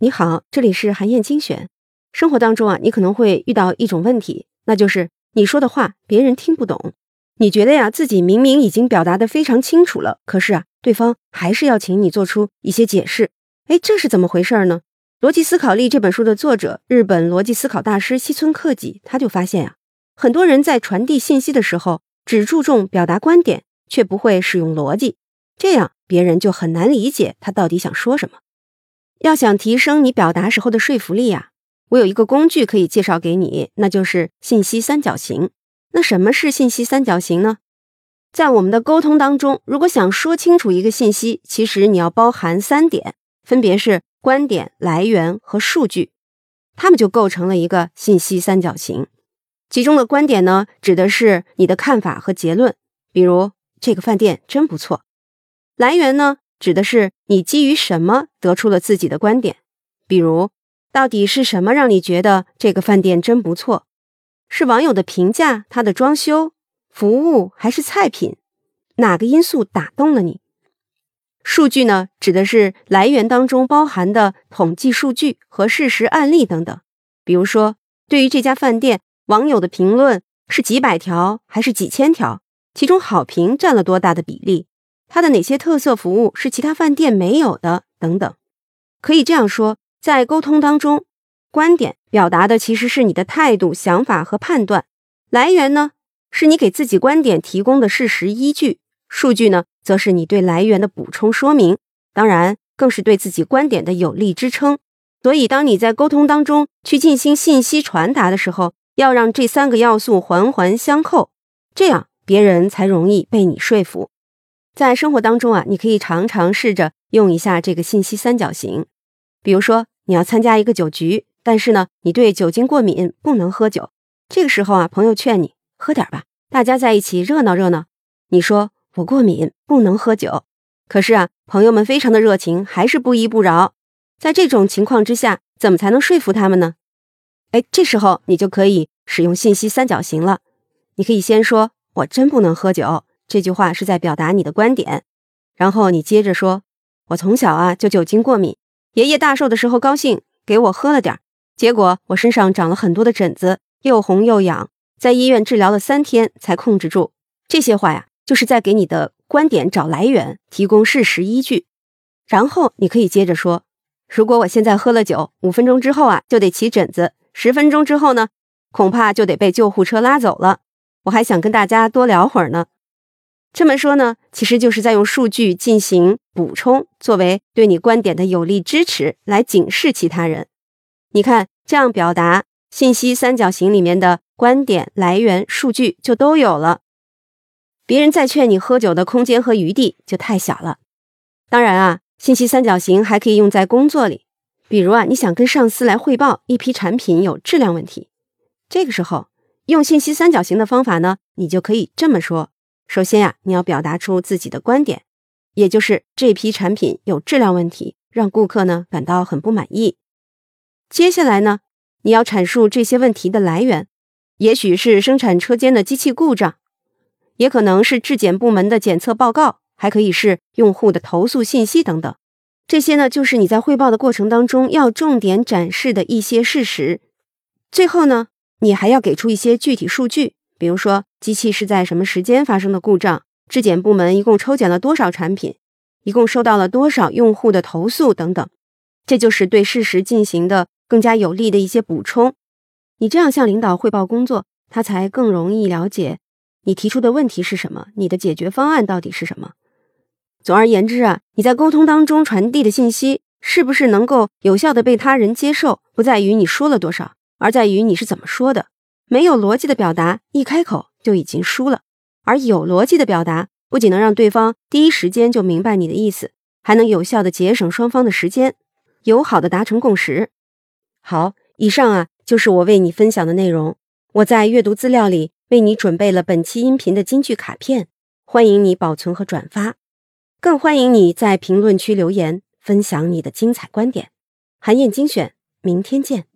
你好，这里是韩燕精选。生活当中啊，你可能会遇到一种问题，那就是你说的话别人听不懂。你觉得呀，自己明明已经表达的非常清楚了，可是啊，对方还是要请你做出一些解释。哎，这是怎么回事呢？《逻辑思考力》这本书的作者，日本逻辑思考大师西村克己，他就发现呀，很多人在传递信息的时候，只注重表达观点，却不会使用逻辑，这样别人就很难理解他到底想说什么。要想提升你表达时候的说服力呀，我有一个工具可以介绍给你，那就是信息三角形。那什么是信息三角形呢？在我们的沟通当中，如果想说清楚一个信息，其实你要包含三点，分别是观点、来源和数据，它们就构成了一个信息三角形。其中的观点呢，指的是你的看法和结论，比如这个饭店真不错。来源呢？指的是你基于什么得出了自己的观点，比如到底是什么让你觉得这个饭店真不错？是网友的评价、它的装修、服务还是菜品？哪个因素打动了你？数据呢？指的是来源当中包含的统计数据和事实案例等等。比如说，对于这家饭店，网友的评论是几百条还是几千条？其中好评占了多大的比例？它的哪些特色服务是其他饭店没有的？等等，可以这样说，在沟通当中，观点表达的其实是你的态度、想法和判断；来源呢，是你给自己观点提供的事实依据；数据呢，则是你对来源的补充说明，当然更是对自己观点的有力支撑。所以，当你在沟通当中去进行信息传达的时候，要让这三个要素环环相扣，这样别人才容易被你说服。在生活当中啊，你可以常常试着用一下这个信息三角形。比如说，你要参加一个酒局，但是呢，你对酒精过敏，不能喝酒。这个时候啊，朋友劝你喝点吧，大家在一起热闹热闹。你说我过敏，不能喝酒。可是啊，朋友们非常的热情，还是不依不饶。在这种情况之下，怎么才能说服他们呢？哎，这时候你就可以使用信息三角形了。你可以先说，我真不能喝酒。这句话是在表达你的观点，然后你接着说：“我从小啊就酒精过敏，爷爷大寿的时候高兴给我喝了点结果我身上长了很多的疹子，又红又痒，在医院治疗了三天才控制住。”这些话呀，就是在给你的观点找来源，提供事实依据。然后你可以接着说：“如果我现在喝了酒，五分钟之后啊就得起疹子，十分钟之后呢，恐怕就得被救护车拉走了。我还想跟大家多聊会儿呢。”这么说呢，其实就是在用数据进行补充，作为对你观点的有力支持，来警示其他人。你看，这样表达信息三角形里面的观点、来源、数据就都有了，别人再劝你喝酒的空间和余地就太小了。当然啊，信息三角形还可以用在工作里，比如啊，你想跟上司来汇报一批产品有质量问题，这个时候用信息三角形的方法呢，你就可以这么说。首先呀，你要表达出自己的观点，也就是这批产品有质量问题，让顾客呢感到很不满意。接下来呢，你要阐述这些问题的来源，也许是生产车间的机器故障，也可能是质检部门的检测报告，还可以是用户的投诉信息等等。这些呢，就是你在汇报的过程当中要重点展示的一些事实。最后呢，你还要给出一些具体数据。比如说，机器是在什么时间发生的故障？质检部门一共抽检了多少产品？一共收到了多少用户的投诉？等等，这就是对事实进行的更加有力的一些补充。你这样向领导汇报工作，他才更容易了解你提出的问题是什么，你的解决方案到底是什么。总而言之啊，你在沟通当中传递的信息是不是能够有效的被他人接受，不在于你说了多少，而在于你是怎么说的。没有逻辑的表达，一开口就已经输了；而有逻辑的表达，不仅能让对方第一时间就明白你的意思，还能有效的节省双方的时间，友好的达成共识。好，以上啊就是我为你分享的内容。我在阅读资料里为你准备了本期音频的金句卡片，欢迎你保存和转发，更欢迎你在评论区留言分享你的精彩观点。韩燕精选，明天见。